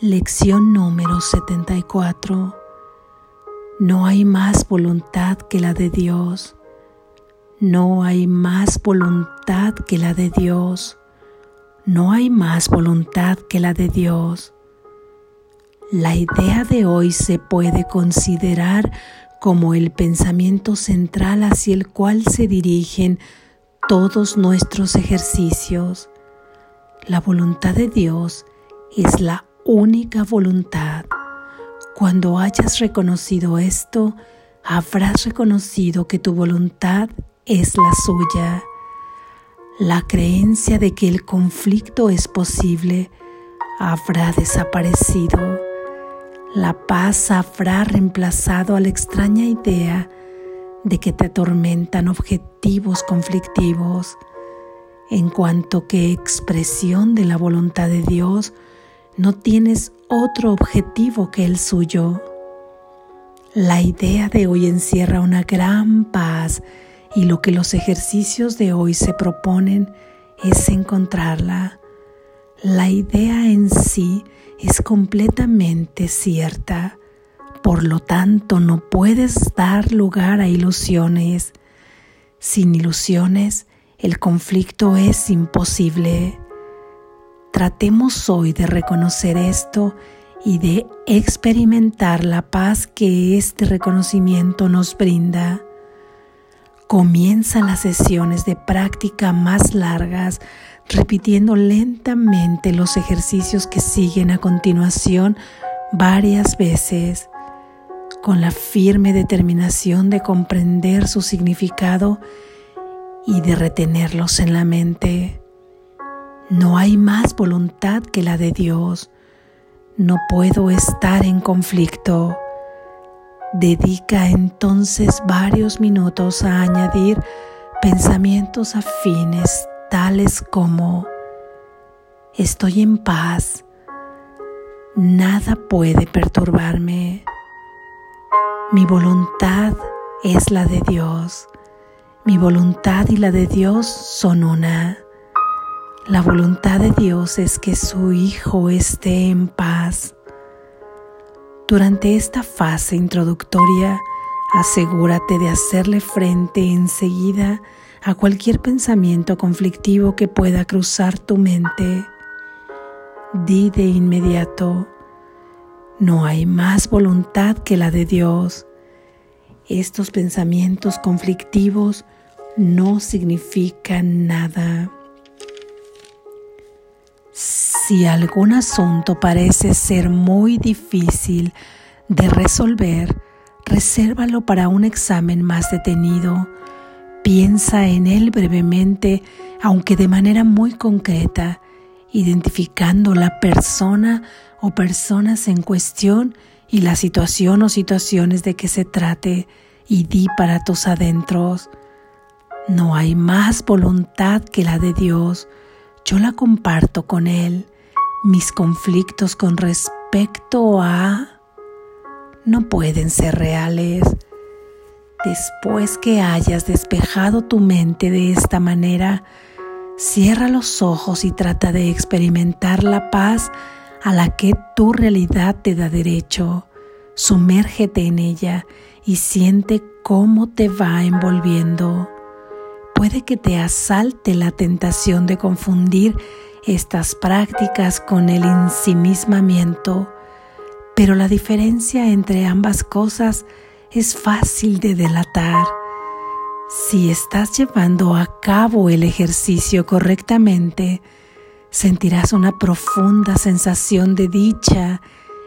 Lección número 74. No hay más voluntad que la de Dios. No hay más voluntad que la de Dios. No hay más voluntad que la de Dios. La idea de hoy se puede considerar como el pensamiento central hacia el cual se dirigen todos nuestros ejercicios. La voluntad de Dios es la única voluntad. Cuando hayas reconocido esto, habrás reconocido que tu voluntad es la suya. La creencia de que el conflicto es posible habrá desaparecido. La paz habrá reemplazado a la extraña idea de que te atormentan objetivos conflictivos, en cuanto que expresión de la voluntad de Dios no tienes otro objetivo que el suyo. La idea de hoy encierra una gran paz y lo que los ejercicios de hoy se proponen es encontrarla. La idea en sí es completamente cierta, por lo tanto no puedes dar lugar a ilusiones. Sin ilusiones, el conflicto es imposible. Tratemos hoy de reconocer esto y de experimentar la paz que este reconocimiento nos brinda. Comienza las sesiones de práctica más largas repitiendo lentamente los ejercicios que siguen a continuación varias veces, con la firme determinación de comprender su significado y de retenerlos en la mente. No hay más voluntad que la de Dios. No puedo estar en conflicto. Dedica entonces varios minutos a añadir pensamientos afines tales como estoy en paz, nada puede perturbarme, mi voluntad es la de Dios, mi voluntad y la de Dios son una. La voluntad de Dios es que su Hijo esté en paz. Durante esta fase introductoria, asegúrate de hacerle frente enseguida a cualquier pensamiento conflictivo que pueda cruzar tu mente. Di de inmediato, no hay más voluntad que la de Dios. Estos pensamientos conflictivos no significan nada. Si algún asunto parece ser muy difícil de resolver, resérvalo para un examen más detenido Piensa en él brevemente, aunque de manera muy concreta, identificando la persona o personas en cuestión y la situación o situaciones de que se trate y di para tus adentros. No hay más voluntad que la de Dios. Yo la comparto con Él. Mis conflictos con respecto a... no pueden ser reales. Después que hayas despejado tu mente de esta manera, cierra los ojos y trata de experimentar la paz a la que tu realidad te da derecho. Sumérgete en ella y siente cómo te va envolviendo. Puede que te asalte la tentación de confundir estas prácticas con el ensimismamiento, pero la diferencia entre ambas cosas es fácil de delatar. Si estás llevando a cabo el ejercicio correctamente, sentirás una profunda sensación de dicha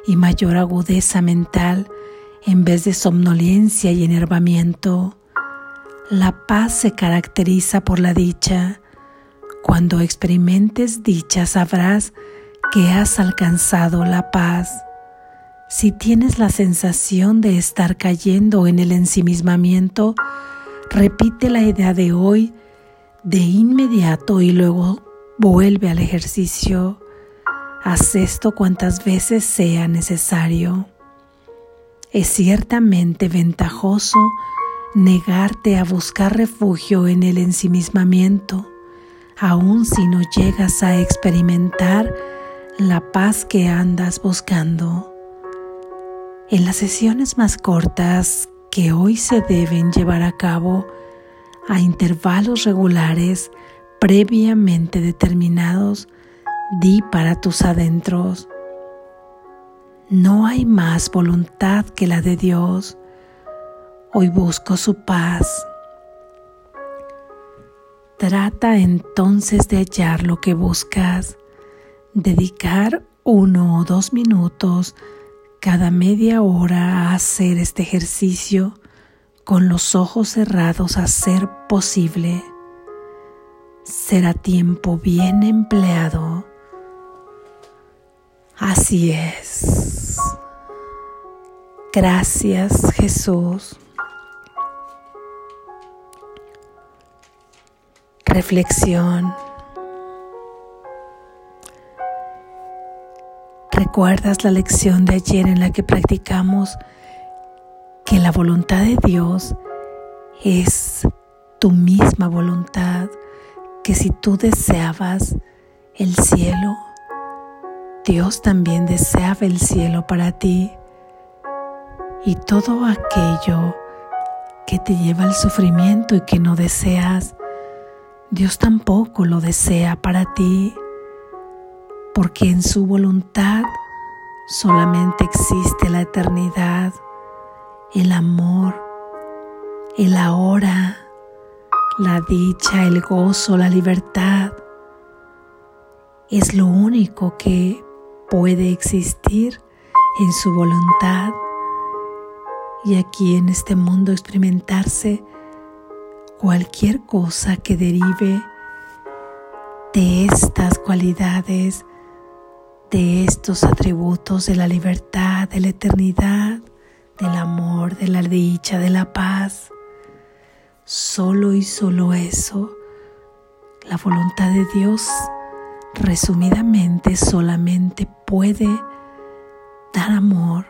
y mayor agudeza mental en vez de somnolencia y enervamiento. La paz se caracteriza por la dicha. Cuando experimentes dicha sabrás que has alcanzado la paz. Si tienes la sensación de estar cayendo en el ensimismamiento, repite la idea de hoy de inmediato y luego vuelve al ejercicio. Haz esto cuantas veces sea necesario. Es ciertamente ventajoso negarte a buscar refugio en el ensimismamiento, aun si no llegas a experimentar la paz que andas buscando. En las sesiones más cortas que hoy se deben llevar a cabo a intervalos regulares previamente determinados, di para tus adentros. No hay más voluntad que la de Dios. Hoy busco su paz. Trata entonces de hallar lo que buscas, dedicar uno o dos minutos cada media hora a hacer este ejercicio con los ojos cerrados a ser posible. Será tiempo bien empleado. Así es. Gracias Jesús. Reflexión. ¿Recuerdas la lección de ayer en la que practicamos que la voluntad de Dios es tu misma voluntad? Que si tú deseabas el cielo, Dios también deseaba el cielo para ti. Y todo aquello que te lleva al sufrimiento y que no deseas, Dios tampoco lo desea para ti porque en su voluntad solamente existe la eternidad, el amor, el ahora, la dicha, el gozo, la libertad. Es lo único que puede existir en su voluntad y aquí en este mundo experimentarse cualquier cosa que derive de estas cualidades de estos atributos de la libertad, de la eternidad, del amor, de la dicha, de la paz. Solo y solo eso, la voluntad de Dios, resumidamente, solamente puede dar amor.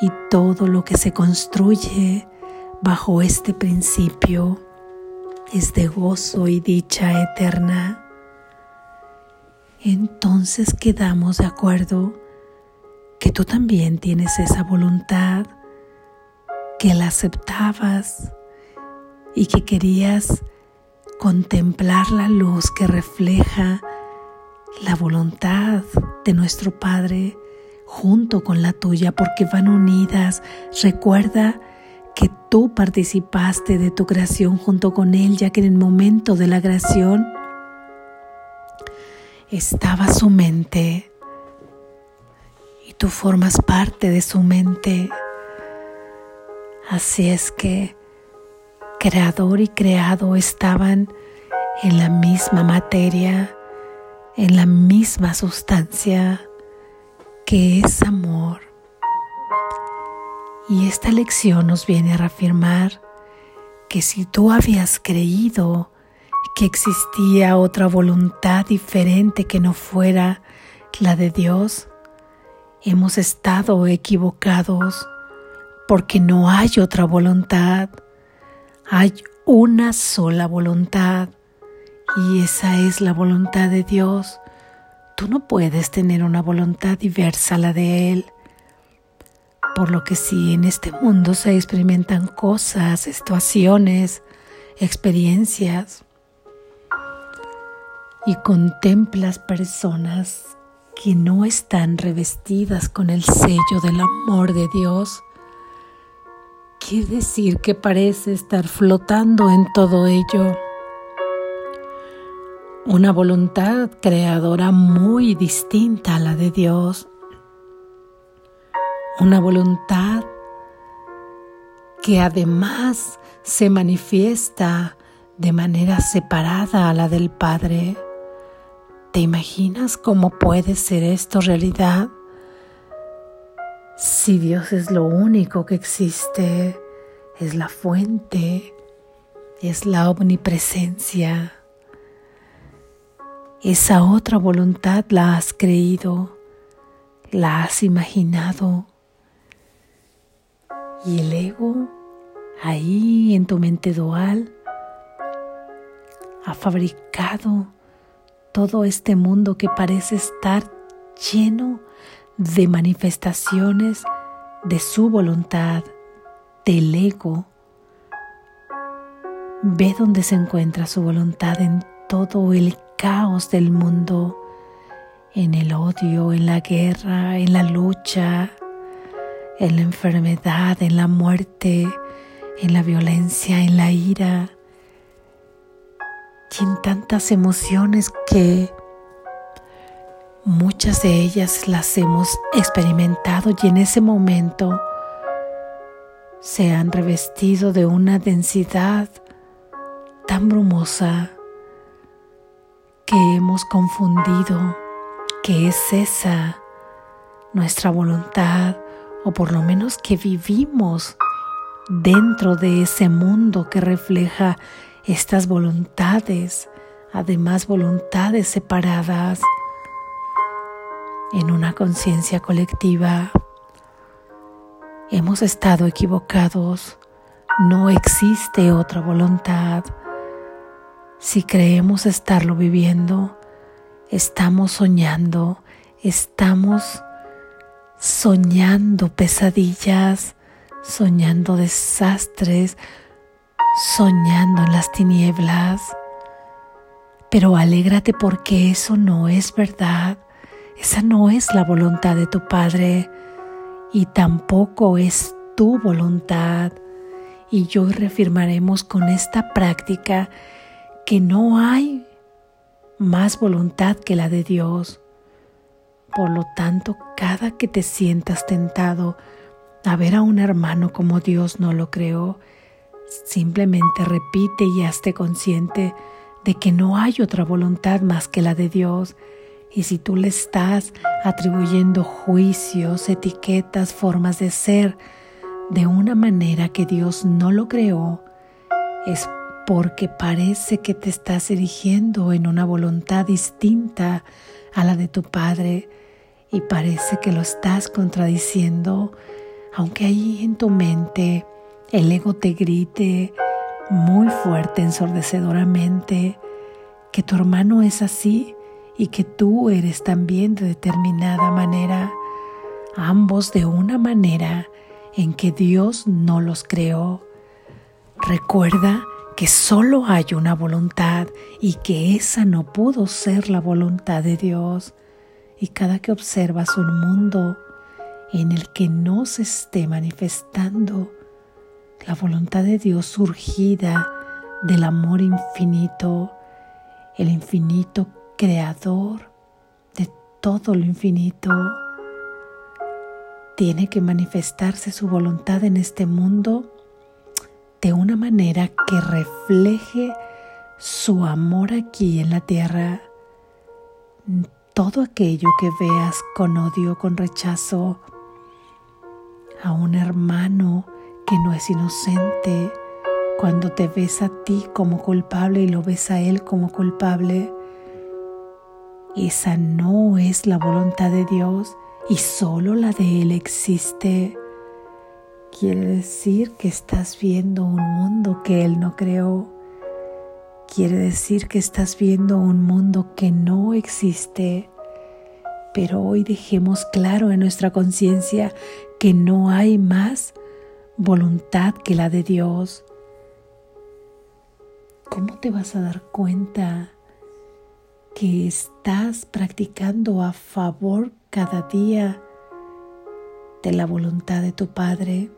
Y todo lo que se construye bajo este principio es de gozo y dicha eterna entonces quedamos de acuerdo que tú también tienes esa voluntad, que la aceptabas y que querías contemplar la luz que refleja la voluntad de nuestro Padre junto con la tuya porque van unidas. Recuerda que tú participaste de tu creación junto con Él, ya que en el momento de la creación estaba su mente y tú formas parte de su mente. Así es que creador y creado estaban en la misma materia, en la misma sustancia que es amor. Y esta lección nos viene a reafirmar que si tú habías creído que existía otra voluntad diferente que no fuera la de Dios, hemos estado equivocados porque no hay otra voluntad, hay una sola voluntad y esa es la voluntad de Dios. Tú no puedes tener una voluntad diversa a la de Él. Por lo que si en este mundo se experimentan cosas, situaciones, experiencias, y contemplas personas que no están revestidas con el sello del amor de Dios, quiere decir que parece estar flotando en todo ello. Una voluntad creadora muy distinta a la de Dios. Una voluntad que además se manifiesta de manera separada a la del Padre. ¿Te imaginas cómo puede ser esto realidad? Si Dios es lo único que existe, es la fuente, es la omnipresencia. Esa otra voluntad la has creído, la has imaginado. Y el ego, ahí en tu mente dual, ha fabricado todo este mundo que parece estar lleno de manifestaciones de su voluntad, del ego. Ve dónde se encuentra su voluntad en todo el caos del mundo, en el odio, en la guerra, en la lucha, en la enfermedad, en la muerte, en la violencia, en la ira y en tantas emociones que muchas de ellas las hemos experimentado y en ese momento se han revestido de una densidad tan brumosa que hemos confundido que es esa nuestra voluntad o por lo menos que vivimos dentro de ese mundo que refleja estas voluntades, además voluntades separadas en una conciencia colectiva. Hemos estado equivocados, no existe otra voluntad. Si creemos estarlo viviendo, estamos soñando, estamos soñando pesadillas, soñando desastres, soñando en las tinieblas. Pero alégrate porque eso no es verdad, esa no es la voluntad de tu Padre y tampoco es tu voluntad. Y hoy reafirmaremos con esta práctica que no hay más voluntad que la de Dios. Por lo tanto, cada que te sientas tentado a ver a un hermano como Dios no lo creó, simplemente repite y hazte consciente de que no hay otra voluntad más que la de Dios. Y si tú le estás atribuyendo juicios, etiquetas, formas de ser de una manera que Dios no lo creó, es porque parece que te estás erigiendo en una voluntad distinta a la de tu Padre y parece que lo estás contradiciendo, aunque ahí en tu mente el ego te grite muy fuerte, ensordecedoramente, que tu hermano es así y que tú eres también de determinada manera, ambos de una manera en que Dios no los creó. Recuerda que solo hay una voluntad y que esa no pudo ser la voluntad de Dios. Y cada que observas un mundo en el que no se esté manifestando la voluntad de Dios surgida del amor infinito, el infinito creador de todo lo infinito, tiene que manifestarse su voluntad en este mundo de una manera que refleje su amor aquí en la tierra. Todo aquello que veas con odio, con rechazo a un hermano que no es inocente, cuando te ves a ti como culpable y lo ves a él como culpable, esa no es la voluntad de Dios y solo la de Él existe. Quiere decir que estás viendo un mundo que Él no creó. Quiere decir que estás viendo un mundo que no existe. Pero hoy dejemos claro en nuestra conciencia que no hay más voluntad que la de Dios. ¿Cómo te vas a dar cuenta que estás practicando a favor cada día de la voluntad de tu Padre?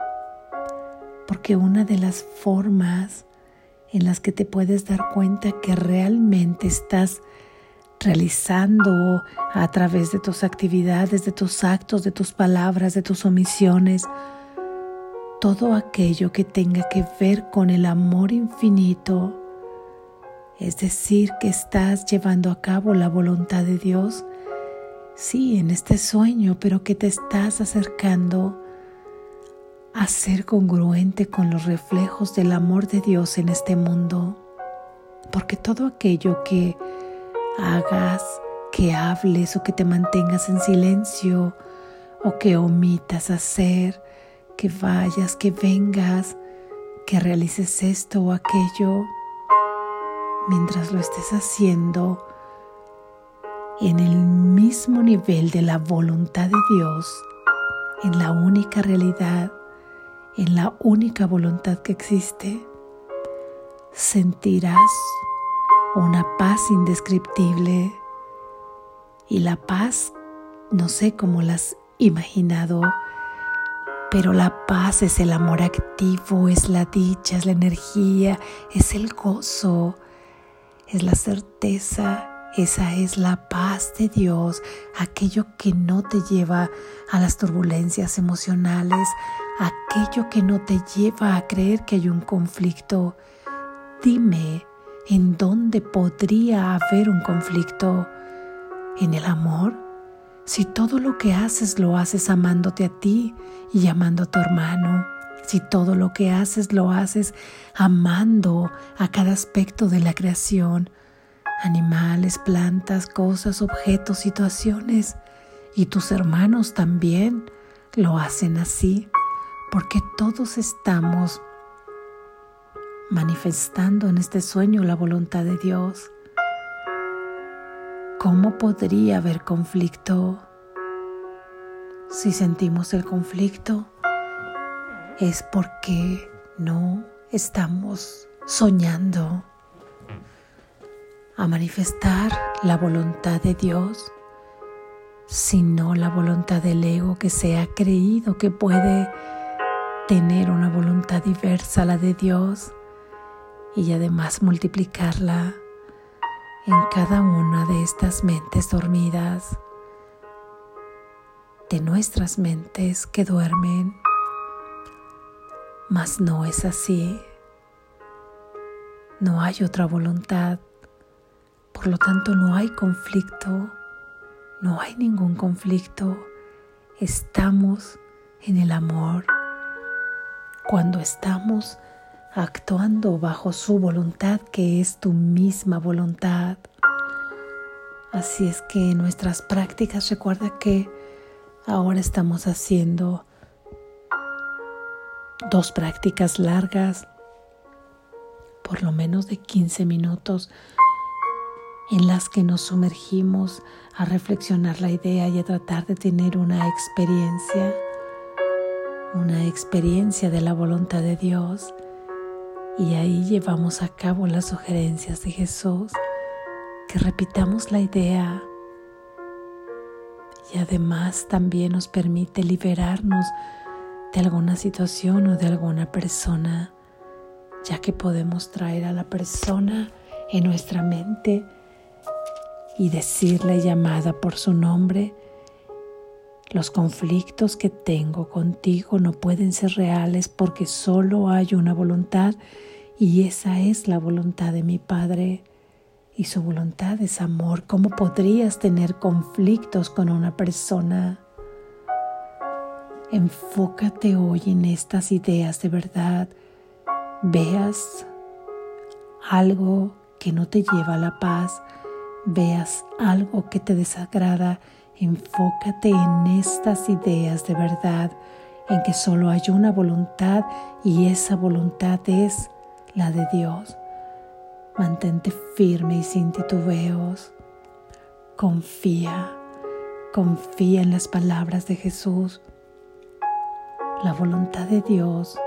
porque una de las formas en las que te puedes dar cuenta que realmente estás realizando a través de tus actividades, de tus actos, de tus palabras, de tus omisiones, todo aquello que tenga que ver con el amor infinito, es decir, que estás llevando a cabo la voluntad de Dios, sí, en este sueño, pero que te estás acercando a ser congruente con los reflejos del amor de Dios en este mundo, porque todo aquello que hagas, que hables o que te mantengas en silencio o que omitas hacer, que vayas, que vengas, que realices esto o aquello, mientras lo estés haciendo, en el mismo nivel de la voluntad de Dios, en la única realidad, en la única voluntad que existe, sentirás una paz indescriptible y la paz, no sé cómo la has imaginado, pero la paz es el amor activo, es la dicha, es la energía, es el gozo, es la certeza, esa es la paz de Dios, aquello que no te lleva a las turbulencias emocionales, aquello que no te lleva a creer que hay un conflicto. Dime, ¿en dónde podría haber un conflicto? ¿En el amor? Si todo lo que haces lo haces amándote a ti y amando a tu hermano, si todo lo que haces lo haces amando a cada aspecto de la creación, animales, plantas, cosas, objetos, situaciones, y tus hermanos también lo hacen así, porque todos estamos manifestando en este sueño la voluntad de Dios. ¿Cómo podría haber conflicto? Si sentimos el conflicto, es porque no estamos soñando a manifestar la voluntad de Dios, sino la voluntad del ego que se ha creído que puede tener una voluntad diversa a la de Dios y además multiplicarla en cada una de estas mentes dormidas, de nuestras mentes que duermen. Mas no es así. No hay otra voluntad por lo tanto, no hay conflicto, no hay ningún conflicto. Estamos en el amor. Cuando estamos actuando bajo su voluntad, que es tu misma voluntad. Así es que en nuestras prácticas recuerda que ahora estamos haciendo dos prácticas largas, por lo menos de 15 minutos en las que nos sumergimos a reflexionar la idea y a tratar de tener una experiencia, una experiencia de la voluntad de Dios. Y ahí llevamos a cabo las sugerencias de Jesús, que repitamos la idea y además también nos permite liberarnos de alguna situación o de alguna persona, ya que podemos traer a la persona en nuestra mente y decirle llamada por su nombre, los conflictos que tengo contigo no pueden ser reales porque solo hay una voluntad y esa es la voluntad de mi Padre. Y su voluntad es amor. ¿Cómo podrías tener conflictos con una persona? Enfócate hoy en estas ideas de verdad. Veas algo que no te lleva a la paz veas algo que te desagrada, enfócate en estas ideas de verdad, en que solo hay una voluntad y esa voluntad es la de Dios. Mantente firme y sin titubeos. Confía, confía en las palabras de Jesús. La voluntad de Dios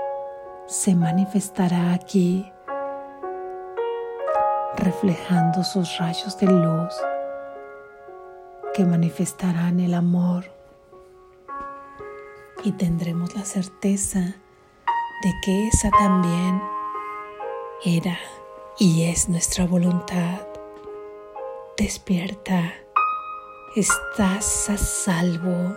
se manifestará aquí reflejando sus rayos de luz que manifestarán el amor y tendremos la certeza de que esa también era y es nuestra voluntad. Despierta, estás a salvo.